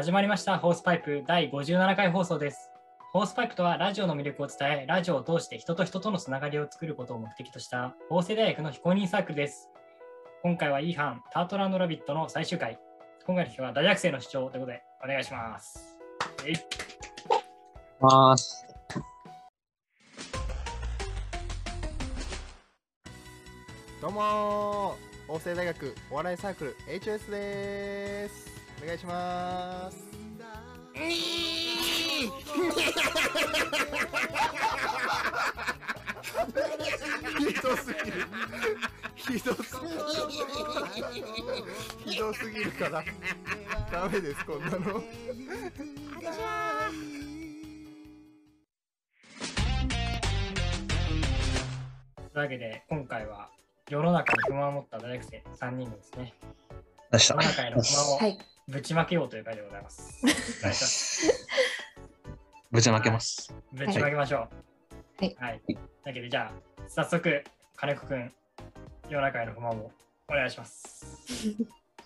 始まりましたホースパイプ第57回放送です。ホースパイプとはラジオの魅力を伝え、ラジオを通して人と人とのつながりを作ることを目的とした法政大学の非公認サークルです。今回は E 班タートランドラビットの最終回。今回の日は大学生の主張ということでお願いします。えいます。どうもー法政大学お笑いサークル HOS ですお願いします。ひどすぎる。ひどすぎるひどすぎるから。ダメですこんなの。というわけで今回は世の中に不満を持った大学生3人のですね、出した。世の。中への不満をはい。ぶちまけようという回でございます。ぶちまけます。ぶちまけましょう。はい。はい。だけど、じゃあ、早速、金子くん、世の中への不満をお願いします。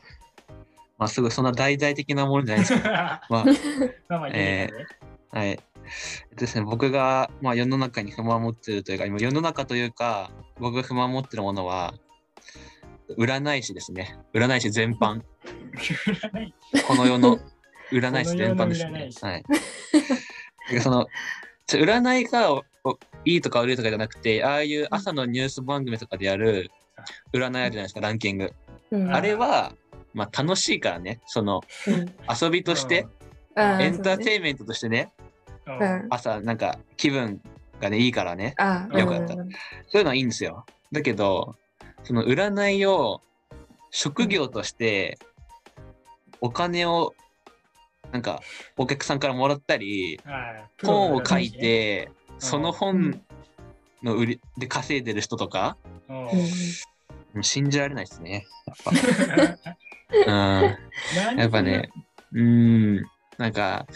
まあ、すぐそんな大々的なものじゃないですか。まあ、ままあまあ、いいね。あ、はい。えっとですね、僕が、まあ、世の中に不満を持っているというか、今世の中というか、僕が不満を持っているものは、占い師ですね。占い師全般。この世の占い師全般ですね。はい。でその占いがいいとか悪いとかじゃなくて、ああいう朝のニュース番組とかでやる占いあるじゃないですか、ランキング。うん。あれは、まあ、楽しいからね、そのうん。遊びとして、あエンターイテインメントとしてね、朝なんか気分がね、いいからね、あよかった。うんそういうのはいいんですよ。だけど、その占いを職業として、お金をなんかお客さんからもらったり、はい本を書い、て、そのう本んの売りで稼いでる人とか、うん信じられないですね。やっぱ。うん。やっぱね、うーん、なんか、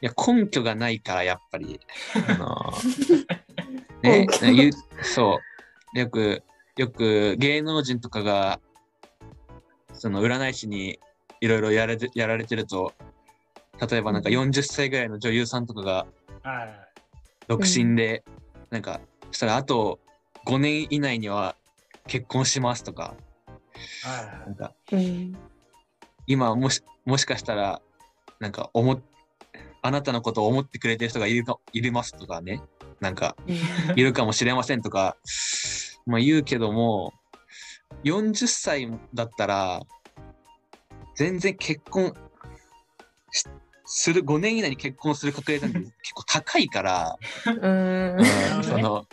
いや、根拠がないから、やっぱり。あの ねそう。よく、よく芸能人とかが、その占い師にいろいろやられてやられてると、例えばなんか40歳ぐらいの女優さんとかがはい。独身で、なんか、そしたらあと5年以内には結婚しますとか、はなんか、うん。今もしもしかしたらなんか思っあなたのことを思ってくれてる人がいるかいりますとかね。なんかいるかもしれませんとか、まあ、言うけども40歳だったら全然結婚しする5年以内に結婚する確率なんて結構高いから、うんその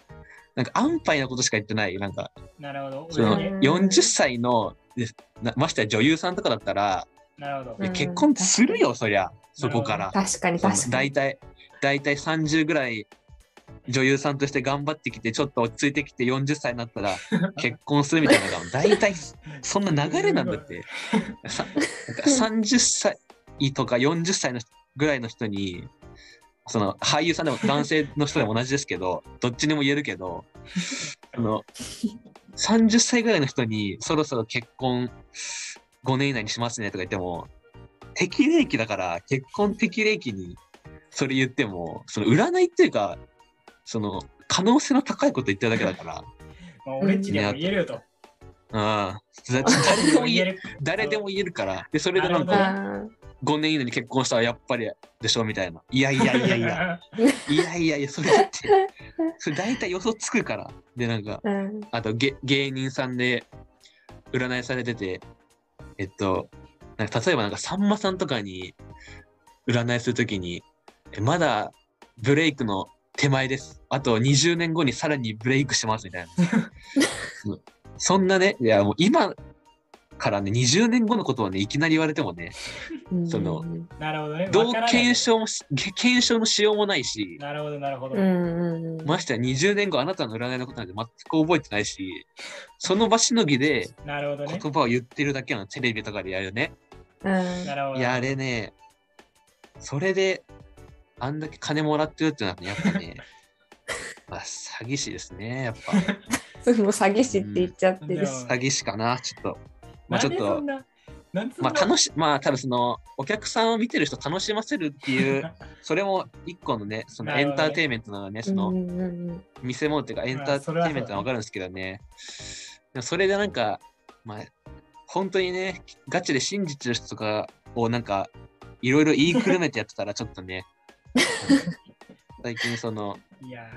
なんか安牌なことしか言ってないなんかい。なるほど。そのうん40歳のましてや女優さんとかだったら、なるほど結婚するよ、そりゃ、そこから。確かに確かに。大体、大体30ぐらい女優さんとして頑張ってきて、ちょっと落ち着いてきて40歳にななったら 結婚するみたいなのが、大体そんな流れなんだって。さなんか30歳とか40歳の人ぐらいの人に、その俳優さんでも男性の人でも同じですけど、どっちにも言えるけど、あの30歳ぐらいの人にそろそろ結婚5年以内にしますねとか言っても、適齢期だから結婚適齢期にそれ言っても、その占いっていうか、その可能性の高いこと言ってるだけだから、まあ俺っちでも言えるよと。うん、だ誰でも言える、る。誰でも言えるから、で、それでなんかあ5年以内に結婚したらやっぱりでしょみたいな。いやいやいやいや、いやいやいや、それだって、それ大体予想つくから。で、なんか、ーうん。あとげ芸人さんで占いされてて、えっと、なんか例えばなんかさんまさんとかに占いするときに、えまだブレイクの手前です。あと20年後にさらにブレイクしますみたいな。そ そんなね、いやもう今からね、20年後のことをね、いきなり言われてもね、そのなるほどね。どう検証も検証のしようもないし、なるほど、なるほど。ましてや20年後あなたの占いのことなんて全く覚えてないし、その場しのぎでなるほどね。言葉を言ってるだけなの、テレビとかでやるね。うんなるほど。いや、あれね、それで、あんだけ金もらってるっていうのはね、やっぱね、まあ、詐欺師ですね、やっぱ。もう詐欺師って言っちゃってるし。詐欺師かな、ちょっと。まあちょっとまあ楽し、まあ多分そのお客さんを見てる人楽しませるっていう、それも一個のね、そのエンターテインメントなのね、その見せ物っていうかエンターテインメントはわかるんですけどね。それでなんか、まあ、本当にね、ガチで信じてる人とかをなんか、いろいろ言いくるめてやってたらちょっとね、最近その、いや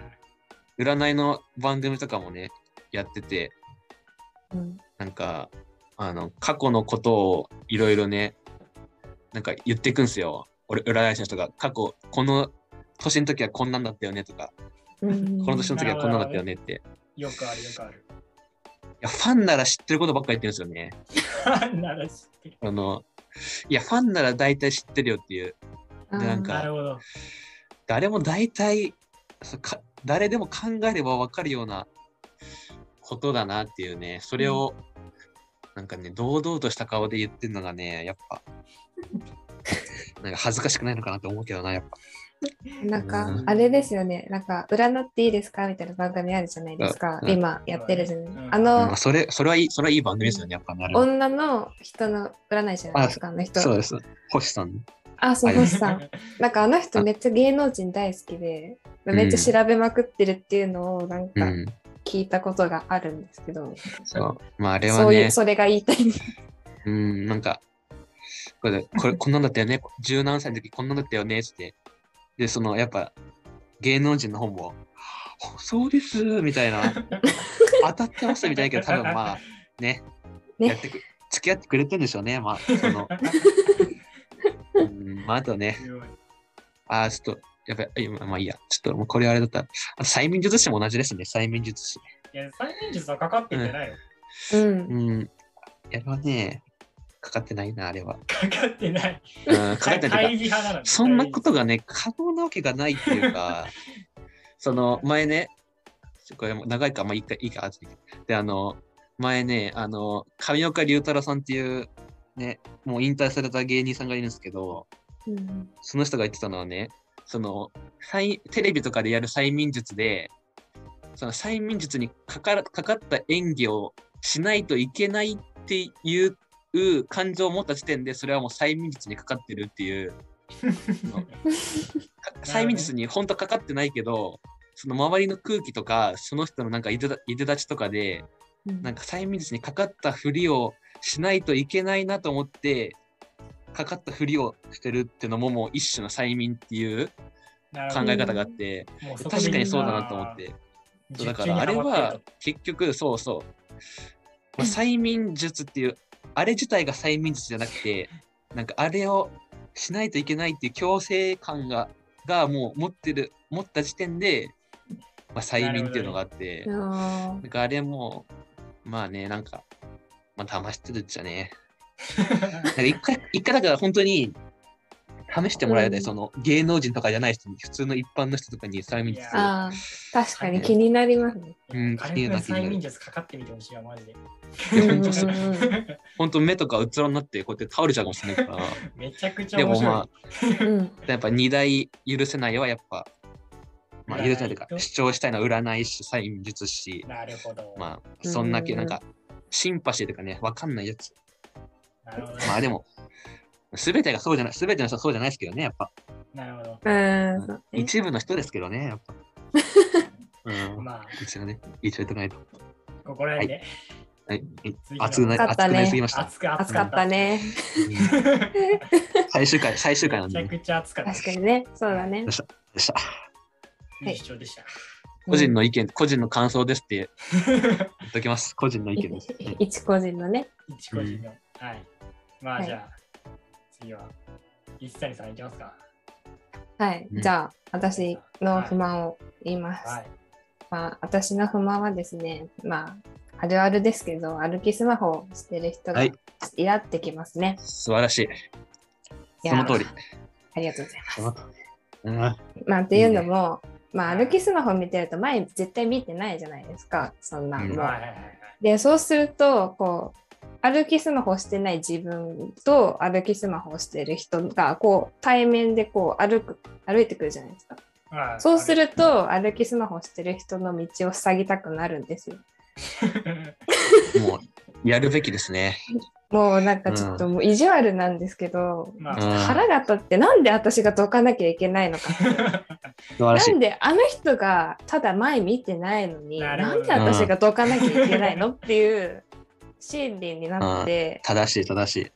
占いの番組とかもね、やってて、うんなんか、あの、過去のことをいろいろね、なんか言っていくんですよ。俺、占い師の人が、過去、この年の時はこんなんだったよねとか、うんこの年の時はこんなんだったよねって。よくあるよくある。や、ファンなら知ってることばっかり言ってるんですよね。なら知ってる。あの、いや、ファンなら大体知ってるよっていう。なんかなるほど。誰も大体、か誰でも考えればわかるようなことだなっていうね、それを、なんかね、堂々とした顔で言ってるのがね、やっぱ、なんか恥ずかしくないのかなって思うけどな、やっぱ。なんかうんあれですよね、なんか占っていいですかみたいな番組あるじゃないですか、うん今やってるじゃない、うんあまのあ、それ、それはいい、それはいい番組ですよね、やっぱ女の人の占い師じゃないですか、あの人。そうです。星さん。あ、そう、はい星さん。なんかあの人めっちゃ芸能人大好きで、めっちゃ調べまくってるっていうのをなんかうん。聞いたことがあるんですけど、そう。まあ、あれはそういう、ね、それが言いたい。うん、なんか、これ、これ、こんなんだったよね。十何歳の時こんなんだったよね、つって。で、その、やっぱ、芸能人の方も、あそうです、みたいな。当たってますみたいなけど、多分まあ、ね、ねやってく、付き合ってくれてるんでしょうね。まあ、その、うん、まあ、あとね、あーちょっと、やっぱり、まあいいや。ちょっと、もうこれあれだったら、あと催眠術師も同じですね。催眠術師。いや、催眠術はかかってんじゃないよ。うん。うん。やばね、かかってないな、あれは。かかってない。うん、かかってない。そんなことがね、可能なわけがないっていうか、その前ね、これも長いか、まあいいか、いいか、後でで、あの、前ね、あの、上岡龍太郎さんっていう、ね、もう引退された芸人さんがいるんですけど、うんその人が言ってたのはね、その、催テレビとかでやる催眠術で、その催眠術にかかかかった演技をしないといけないっていう感情を持った時点で、それはもう催眠術にかかってるっていう、催眠術に本当かかってないけど、その周りの空気とか、その人のなんかいでたいでたちとかで、うん。なんか催眠術にかかったふりをしないといけないなと思って、かかったふりをしてるっていうのももう一種の催眠っていう考え方があって、確かにそうだなと思って。そうだからあれは結局そうそう、まあ、催眠術っていうあれ自体が催眠術じゃなくてなんかあれをしないといけないっていう強制感ががもう持ってる持った時点で、まあ、催眠っていうのがあって。あなんかあれもまあねなんか、まあ、騙してるっちゃね。なんか一回一回だから本当に試してもらえたい、うん。その芸能人とかじゃない人に普通の一般の人とかに催眠術あー、確かに気になりますね。うん軽く催眠術かかってみてほしいわ、マジで。本当そう。うんうんうん本当 目とかうつろになってこうやって倒れちゃうかもしれないから。めちゃくちゃで面白い。もまあ、うん。やっぱ二大許せないはやっぱ、まあ許せないというか主張したいのは占い師、催眠術師、なるほど。まあそんなけうんなん。かシンパシーとかね、わかんないやつ。まあでも、すべてがそうじゃない、すべての人はそうじゃないですけどね、やっぱ。なるほど。うん一部の人ですけどね、やっぱ。うん、まあ、一応ね、一応言っとかないと。ここら辺で。はい、次の熱くな暑かったね熱くなりすぎました。熱かった。ね。うん最終回、最終回なんで、ね。めちゃくちゃ熱かった。確かにね。そうだねで。した。でした。いい主張でした。個人の意見、個人の感想ですって言っときます。個人の意見です。は い一個人のね。一個人の。はい。まはいあじゃあ、次は、一谷さんいきますか。はい。うんじゃあ、私の不満を言います。はい。まあ、私の不満はですね、まあ、あるあるですけど、歩きスマホをしてる人がはいイラってきますね。素晴らしい。その通り。ありがとうございます。うんまあ、っていうのも、まあ、歩きスマホ見てると前絶対見てないじゃないですか、そんなうん。で、そうすると、こう、歩きスマホをしてない自分と歩きスマホをしてる人が、こう、対面でこう、歩く、歩いてくるじゃないですか。はいそうすると、歩きスマホをしてる人の道を塞ぎたくなるんですよ。もう、やるべきですね。もうなんかちょっともう意地悪なんですけど、まあ。うん腹が立ってなんで私がどかなきゃいけないのか。なん。であの人がただ前見てないのになんで私がどかなきゃいけないのっていう心理になって。正しい、正しい。っ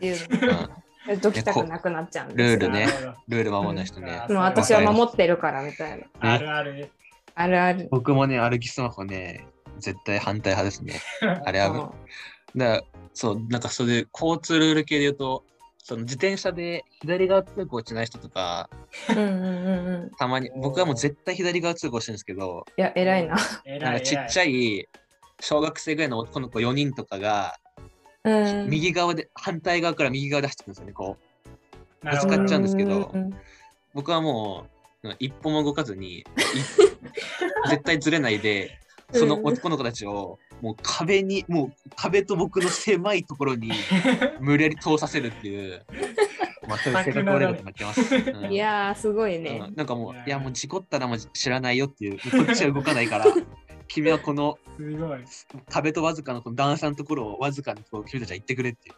ていううん。のどきたくなくなっちゃうんルですよ。ールね。ルール守らない人ね。うん。もう私は守ってるからみたいな。あるある。あるある。僕もね、歩きスマホね、絶対反対派ですね。あれは、もだから、そう、なんかそれで交通ルール系で言うと、その自転車で左側通行しない人とか、ううんうんうんうん。たまに、僕はもう絶対左側通行してるんですけど、いや偉いな。なんかちっちゃい小学生ぐらいの男の子4人とかが、うん。右側で、反対側から右側で走ってくるんですよね、こう。ぶつかっちゃうんですけどうん僕はもう、うん一歩も動かずに、い 絶対ずれないで、その男の子たちを、もう壁に、もう壁と僕の狭いところに 無理やり通させるっていう、まあそういう性格悪いことになってます。うん。いやーすごいね。うん。なんかもういや、もう事故ったらもう知らないよっていう、こっちは動かないから、君はこのすごい。壁とわずかのこの段差のところをわずかにこう君たちは行ってくれっていう。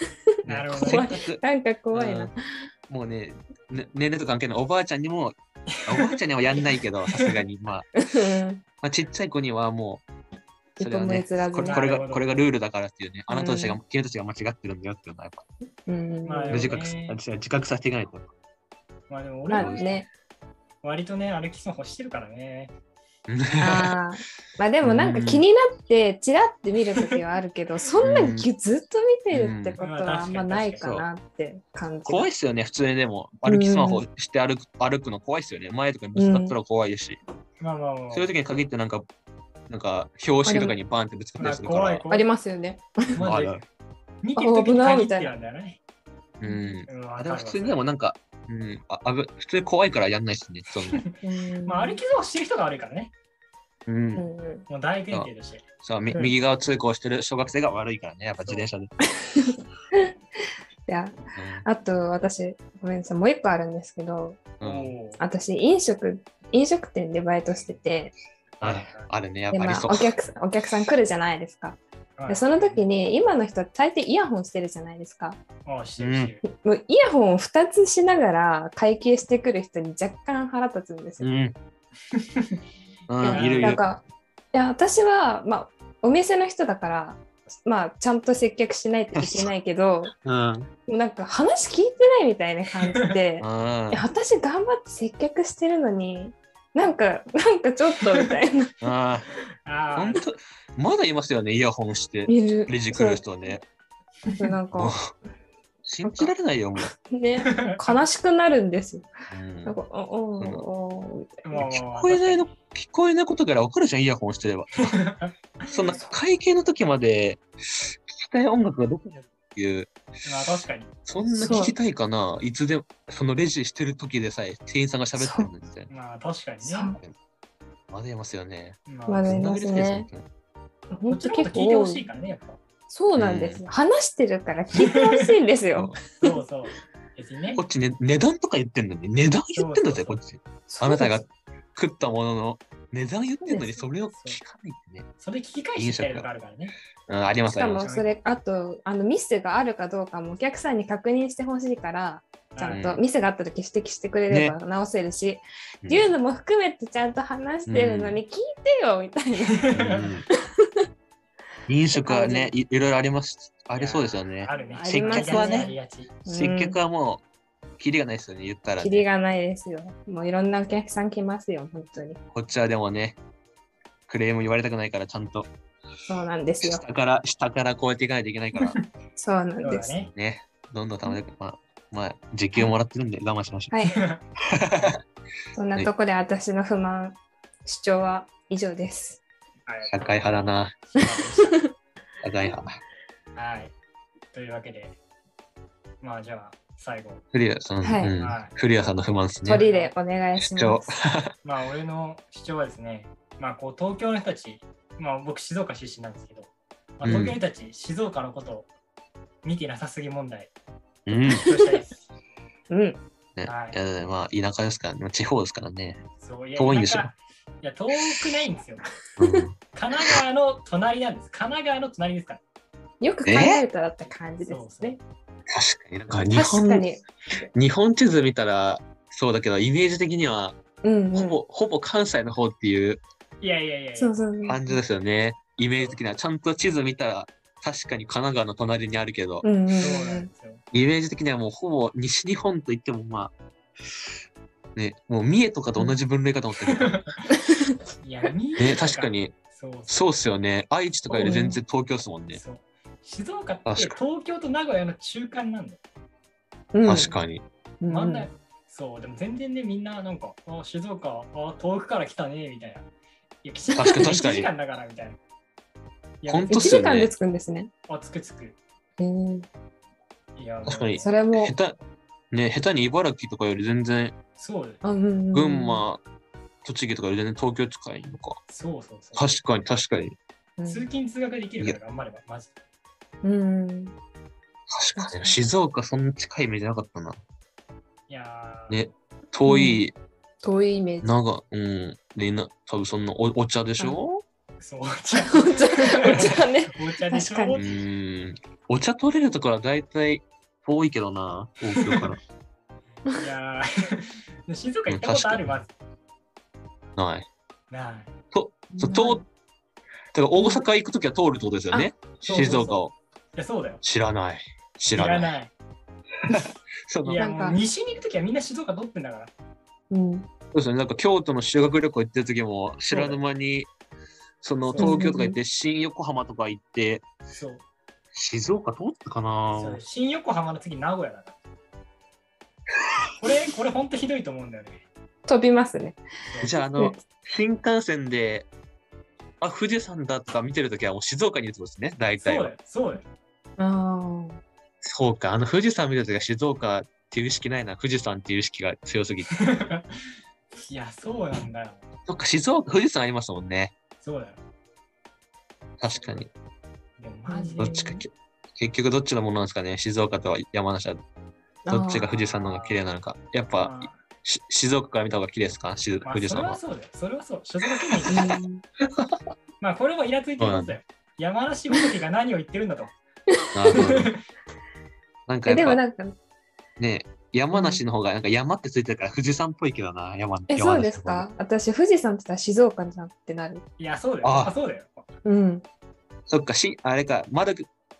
なるほど。なんか怖いうん。なもうねね年齢とか関係ないおばあちゃんにも、おばあちゃんにはやんないけど、さすがに、まあ、うん。まあ、ちっちゃい子にはもう、それはねこれこれがこれがルールだからっていうね、あなたたちが、う君たちが間違ってるんだよっていうのはやっぱ、うん。まあ自覚自覚させていかないと。まあでも俺もまあね。割とね、歩きスマホしてるからね。あー まあでもなんか気になってチラって見るときはあるけど、そんなにずっと見てるってことはあんまないかなって感じ。怖いっすよね、普通にでも、歩きスマホして歩く歩くの怖いっすよね。前とかにぶつかったら怖いし。そういう時に限ってなんか、なんか、標識とかにバーンってぶつかったりするから。ありますよね。見てる時に限ってなんだよね。うん。うんあでも普通にでもなんか、うん、ああぶ普通に怖いからやんないっすね。そんなうんまあ歩きスマホしてる人が悪いからね。うんうんうんもう大前提として。そう、みうん右側通行してる小学生が悪いからね、やっぱ自転車で。いやあと私ごめんなさいもう一個あるんですけどうん私飲食飲食店でバイトしててあるあるね、やっぱりそうお。客お客さん来るじゃないですか。はいでその時に今の人は大抵イヤホンしてるじゃないですか。ああ、してるしてる。もうイヤホンを2つしながら会計してくる人に若干腹立つんですよ。うん。なんかいや私は、まあ、お店の人だから、まあ、ちゃんと接客しないといけないけど うん。なんか話聞いてないみたいな感じで 私頑張って接客してるのになんかなんかちょっとみたいな。ああ、あ本当まだいますよね、イヤホンして、いる。レジ来る人ね。なんか信じられないよ、もう。ね悲しくなるんです。よ。うん。なんか聞こえないの、聞こえないことから分かるじゃん、イヤホンしてれば。そんな会計の時まで聞きたい音楽がどこにあるっていう、まあ確かに。そんな聞きたいかな？いつでも、そのレジしてる時でさえ店員さんが喋ってるのにみたいな。まあ確かにね。まだいますよね。ままだいますね。こ本当結構聞いてほしいからね、やっぱ。そうなんです、話してるから聞いてほしいんですよ。そうそう。ねこ。っちね、値段とか言ってんのに、値段言ってんだぜ、こっち。あなたが食ったものの値段言ってんのに、それを聞かないってね。それ聞き返してやるとかあるからね。うん、あります、しか。もそれあとあのミスがあるかどうかもお客さんに確認してほしいからちゃんとうんミスがあった時指摘してくれれば直せるし、うんっていうのも含めてちゃんと話してるのに聞いてよみたいな。うん飲食はね い、いろいろあります。ありそうですよねあ。るね。ありますよね接客はもう、キリがないですよね、言ったら、ね。キリがないですよ。もういろんなお客さん来ますよ、本当に。こっちはでもね、クレーム言われたくないから、ちゃんとそうなんですよ。下から、下からこうやっていかないといけないから、そうなんです。だね。ね、どんどん貯めて、まあ、まあ、時給もらってるんで我慢しましょう。はい。そんなとこで私の不満、主張は以上です。社会派だな、社会派。はい。というわけで、まあじゃあ最後。古谷さん、はいうんはい古谷さんの不満ですね。鳥でお願いします。まあ俺の主張はですね、まあこう東京の人たち、まあ僕静岡出身なんですけど、まあ、東京の人たち、静岡のことを見てなさすぎ問題、うん。主張したいです。うん。ね、はいいやまあ、田舎ですからね、地方ですからね。そういや遠いんですよ田舎や、遠くないんですよ。うん 神奈川の隣なんです。神奈川の隣ですから。よく考えたらって感じですね。確かになんか日かに。日本地図見たらそうだけどイメージ的にはうんうん。ほぼ、ほぼ関西の方っていういやいやいやいやそうそうそう。感じですよね。イメージ的にはちゃんと地図見たら確かに神奈川の隣にあるけど、うんうんうんそうなんですよ。イメージ的にはもうほぼ西日本といってもまあねもう三重とかと同じ分類かと思ってるけど、いや、三重ね確か。にそうそうっすよね愛知とかより全然東京っすもんね、そう静岡って東京と名古屋の中間なんだよ。うん確かにうん真ん中そう、でも全然ね、みんななんか、あ静岡、あ遠くから来たね、みたいな。いや、確かに確かに1時間だから、みたいな。いやほんと1っすよね時間で着くんですね。あ、つくつく。うんいや、確かにそれも。下手ね下手に茨城とかより全然そうだよあうんうん群馬、栃木とかより全然東京近いのかそうそうそう。確かに確かにうん通勤通学できるから頑張れば、マジで。うん。確かに。静岡そんな近いイメージなかったな。いやー、ね遠い、遠いイメージ。長うん。でな多分そんなおお茶でしょ？そう、お茶。お茶お茶ね。お茶でしょ？確かうーん。お茶取れるところは大体遠いけどな東京から。いやー、静岡行ったことあるまず。ない。ない。そう通だから大阪行くときは通るってことですよね？そうそうそう。静岡を。いや、そうだよ。知らない知知らないらない。そのいや、西に行くときはみんな静岡取ってんだから。うん。そうですね、なんか京都の修学旅行行ってる時も知らぬ間にその東京とか行って新横浜とか行ってそう。静岡通ったかな？そう新横浜の次、名古屋だから。これ、これ本当ひどいと思うんだよね。飛びますね。じゃああの新幹線であ富士山だとか見てるときはもう静岡にいるってことですね大体はそうだよ、そうだよ。あそうかあの富士山見るときは静岡っていう意識ないな富士山っていう意識が強すぎて いや、そうなんだよ。そっか静岡富士山ありますもんねそうだよ。確かにでもマジでどっちかけ結局どっちのものなんですかね静岡と山梨はあ。どっちが富士山の方が綺麗なのかやっぱ静岡から見た方が綺麗ですか？しあ、まあ富士山は。それはそうだよ。それはそう。所属 まあ、これもイラついてることだよ。山梨ごときが何を言ってるんだと。なるほどなんかえやっぱでもなんか、ね、山梨の方がなんか山ってついてるから富士山っぽいけどな、山え、そうですか？私、富士山って言ったら静岡じゃんってなる。いや、そうだよ。ああそうだよ。うん。そっか、しあれか、まだ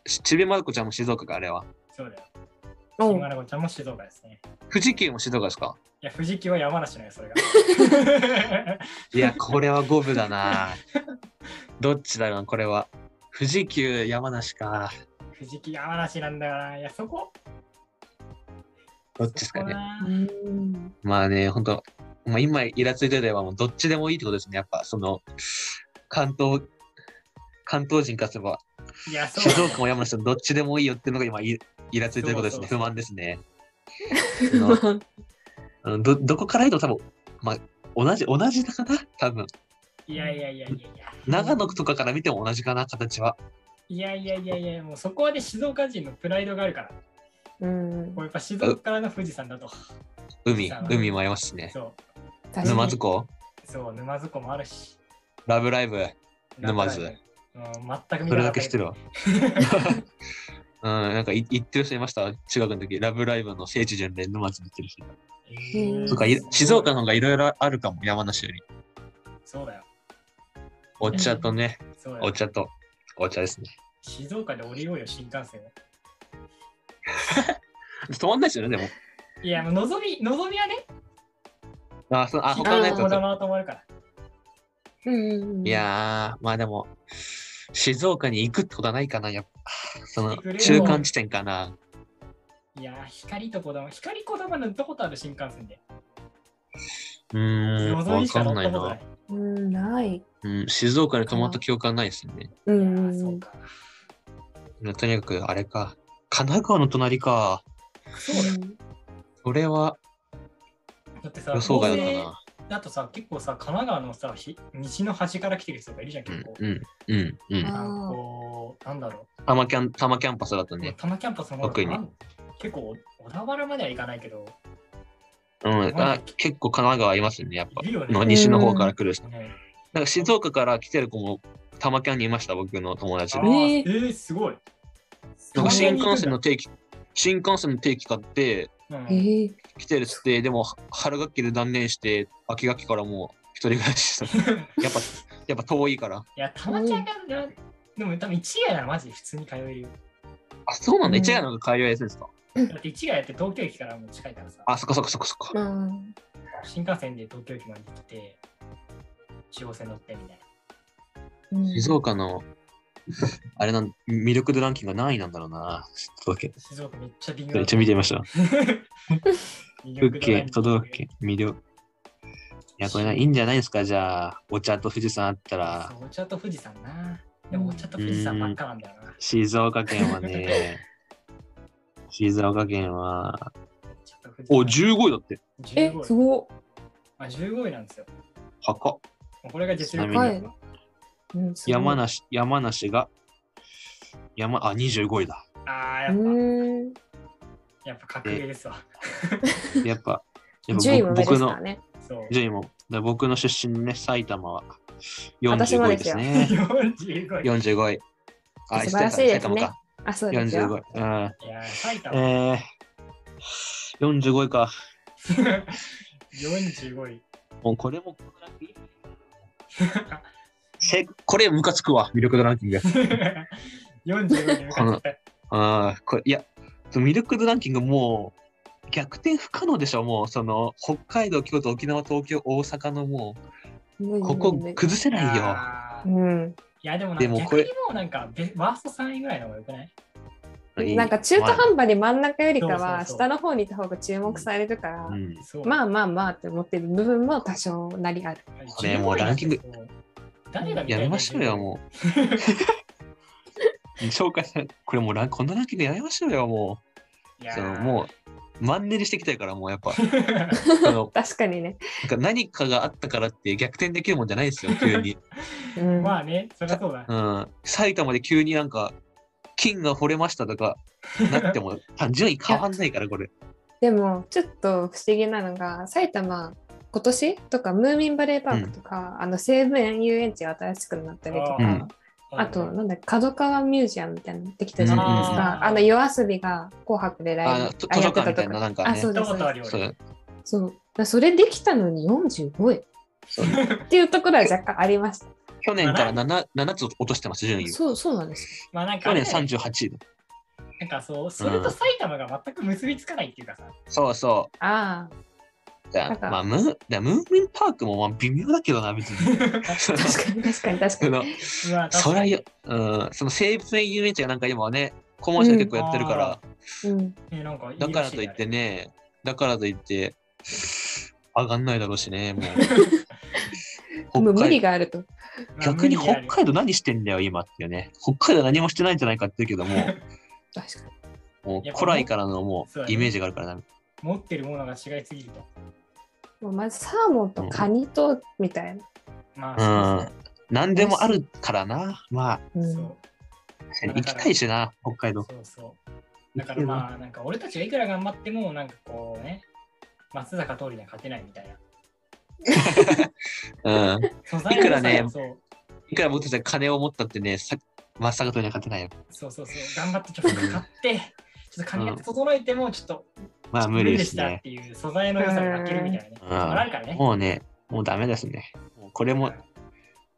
しちびまる子ちゃんも静岡か、あれは。そうだよ。お新丸子ちゃんも静岡ですね。富士急も静岡ですか？いや、富士急は山梨のよ、それが。いや、これは五分だな。どっちだろうな、これは。富士急、山梨か。富士急山梨なんだから、いや、そこ。どっちですかね。まあね、本当まあ、今イラついてればもうどっちでもいいってことですね。やっぱその関東、関東人からすればいや、そう静岡も山梨もどっちでもいいよっていうのが今イイラついてることですね。不満ですね。どどこから言うと多分、まあ、同じ、同じだかな多分。いやいやいやいやいや。長野とかから見ても同じかな形は。いやいやいやいや、もうそこはね、静岡人のプライドがあるから。うんこう。やっぱ静岡からの富士山だと。海海もありますしね。そう。沼津港？そう、沼津湖もあるし。ラブライブ沼津うん、全く見それだけ知ってるわ。うん、なんかい言ってる人いました？中学の時、ラブライブの聖地巡礼沼津に行ってる人。えーそっか、い静岡の方がいろいろあるかも、山梨より。そうだよ。お茶とね、そうだよ。お茶とお茶ですね。静岡で降りようよ、新幹線を。止まんないですよね、でも。いや、もうのぞみ、のぞみはね、あ、そうあ他のやつだと。こだまと思うから。うん。いやー、まあでも、静岡に行くってことはないかな、やっぱ。その中間地点かな。いやー、光とこだま、光こだま乗ったことある新幹線で。うーん、のぞみわしかんないなったことない。。うん、ない。うん、静岡に泊まった記憶はないですよね。ういやんー、そうか。とにかく、あれか。神奈川の隣か。そうだよ。それはだってさ、予想外だったな。だとさ、結構さ、神奈川のさ、ひ西の端から来てる人がいるじゃん、うん結構。、うん、うん、うん。あなんかこう、なんだろ多摩キャン、多摩キャンパスだとう。ね。多摩キャンパスの方特に結構、小田原までは行かないけど、うん、あ結構神奈川いますね、やっぱ。ねの西の方から来る人。ねなんか静岡から来てる子も玉キャンにいました、僕の友達で。ええー、すごい。なんか新幹線の定期、新幹線の定期買って来てるっつって、でも春学期で断念して、秋学期からもう一人暮らしした。やっぱ、やっぱ遠いから。いや、たまちゃんが、でも多分一概ならマジで普通に通えるよ。あ、そうなんだ。うん一夜のが通いやすいんですか？だって一概って東京駅からもう近いからさ、あ、そっかそっかそっかそっか。うん。新幹線で東京駅まで来て、中央線乗ってみたいうん静岡の、あれなん、魅力度ランキングが何位なんだろうな。ちょっとだけ。な。静岡めっちゃ微妙めっちゃ見てみました。魅 風景、都道府県。県、魅力。いや、これないいんじゃないですか、じゃあ、お茶と富士山あったらそ、うお茶と富士山な。でもお茶と富士山ばっかなんだよな。静岡県はね、静岡県は、お茶と富士山お、15位だって。え、15位すごっ。あ、15位なんですよ。高っ。もうこれが実力ちなみにうん、山。梨、山梨が、山、あ、25位だ。ああ、うやっぱ。やっぱ格上ですわ。やっぱ、やっ順位も上ですぱ僕のからね。そう。順位も、だから僕の出身のね、埼玉は私も45位ですすね。45位。45位。あ、素晴らしいですね埼玉か。あ、そうです45よ。位。うん。いやー、埼玉。えー、45位か。45位。もうこれも、せこれムカつくわ、魅力度ランキング。45位に向かって。ああ、これ、いや、魅力度ランキングもう、逆転不可能でしょ、もう、その、北海道、京都、沖縄、東京、大阪のもう、ここ崩せたないよ。うん。いや、でもなんでもこれか逆にもうなんかベ、ワースト3位ぐらいの方がよくない？なんか中途半端に真ん中よりかは下の方にいた方が注目されるから、まあまあまあって思ってる部分も多少なりある。これもうランキング15位なんてそう誰が見たいやめましょうよ、もう。紹介され、これもうラン、こんなランキングやめましょうよ、もう。いやそのーもう、マンネリしてきたいから、もうやっぱ。あの確かにね。なんか何かがあったからって逆転できるもんじゃないですよ、急に。うん、まあね、そりゃそうだ。うん。埼玉で急になんか、金が掘れましたとか、なっても、単純に変わんないから、これ。でもちょっと不思議なのが埼玉今年？とかムーミンバレーパークとか、あの西武園遊園地が新しくなったりとか、うん。あと、なんだ角川ミュージアムみたいなのできたじゃないですうん。か。あの夜遊びが紅白でライブあと図書館みたいな、なんかあ、ね。そうです。そう。そう。だからそれできたのに45位っていうところは若干ありました。去年から 7, 7つ落としてます、順位を。そうそうなんですまあなんか去年ね、38位。だ。なんかそう、それと埼玉が全く結びつかないっていうかさ、そうそああ、う。じゃあ、なんかまあ、ムーだムーミンパークもまあ微妙だけどな、別に。確かに確かに確かに。そのまあそれはよ、うん、その西武園遊園地がなんか今はね、コマーシャル結構やってるから、うん、ねなんかだからといってね、だからといって、上がんないだろうしね、もう。もう無理があると。逆に北道海道何してんだよ、今っていうね。北海道何もしてないんじゃないかって言うけども、確かに。もう古来からのもうイメージがあるからな。持ってるものが違いすぎると。まずサーモンとカニとみたいな。まうあ、ん。何でもあるからな。まあ、うんそう行きたいしな、北海道。そうそうそう。だからまあ、なんか俺たちがいくら頑張っても、なんかこうね、松坂通りには勝てないみたいな。うん。いくらねいくら僕たちが金を持ったってね、さ真っ逆とには勝てないよ。そうそうそう。頑張ってちょっと買って、ちょっと金が整えても、ちょっとまあ無理でしたっ。ていう素材の良さに負けるみたいなね。ああるからね。もうね、もうダメですね。もうこれも、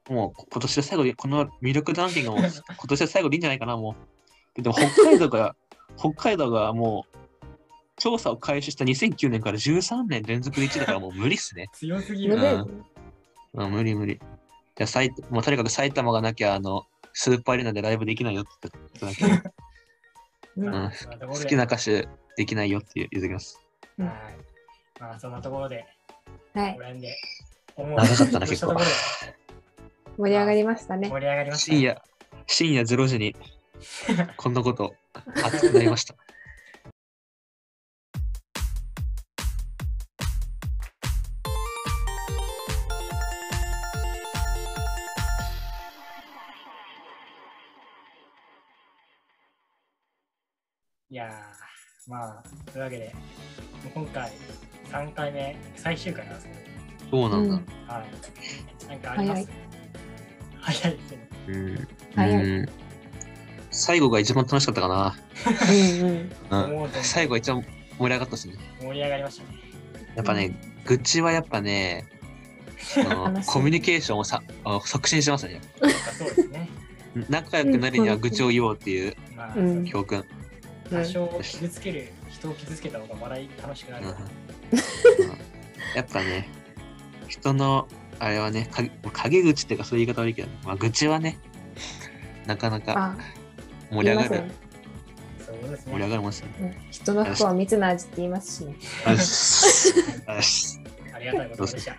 もう今年で最後で、この魅力ランキングも 今年で最後でいいんじゃないかな、もう。でも北海道が、北海道がもう、調査を開始した2009年から13年連続で1位だからもう無理っすね。強すぎる。無理うんうん、無理無理。じゃあ埼もうとにかく埼玉がなきゃ、あの、スーパーアリーナでライブできないよって言ってただけ うん好きな歌手できないよって言ってきます。はい。まあそんなところで、はいこ。れで、思う長かったなしたところで盛り上がりましたね。盛り上がりましたね。深夜、深夜0時に こんなこと熱くなりました。いやー、まあ、というわけで、今回、3回目、最終回なんですけそうなんだ。はい。なんかあります？早いですね。うん。最後が一番楽しかったかな。最後が一番盛り上がったしね。盛り上がりましたね。やっぱね、愚痴はやっぱね、コミュニケーションをさあ促進しますね。やっぱそうですね。仲良くなるには愚痴を言おうっていう教訓。多少傷つける、人を傷つけた方が笑い楽しくなる。うん やっぱね、人のあれはね、か陰口っていうかそういう言い方悪いけど、まあ、愚痴はね、なかなかあ、盛り上がる、ねそうです盛り上ね。がりますね。うん人の服は蜜の味って言いますしね。よし。よし。ありがたいことでした。は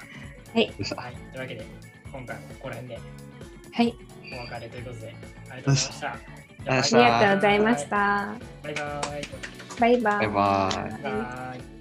い。はい。というわけで、今回もここら辺ではい。お別れということで、ありがとうございました。ありがとうございました。バイバイ。バイバイ。バイバイバイバイ。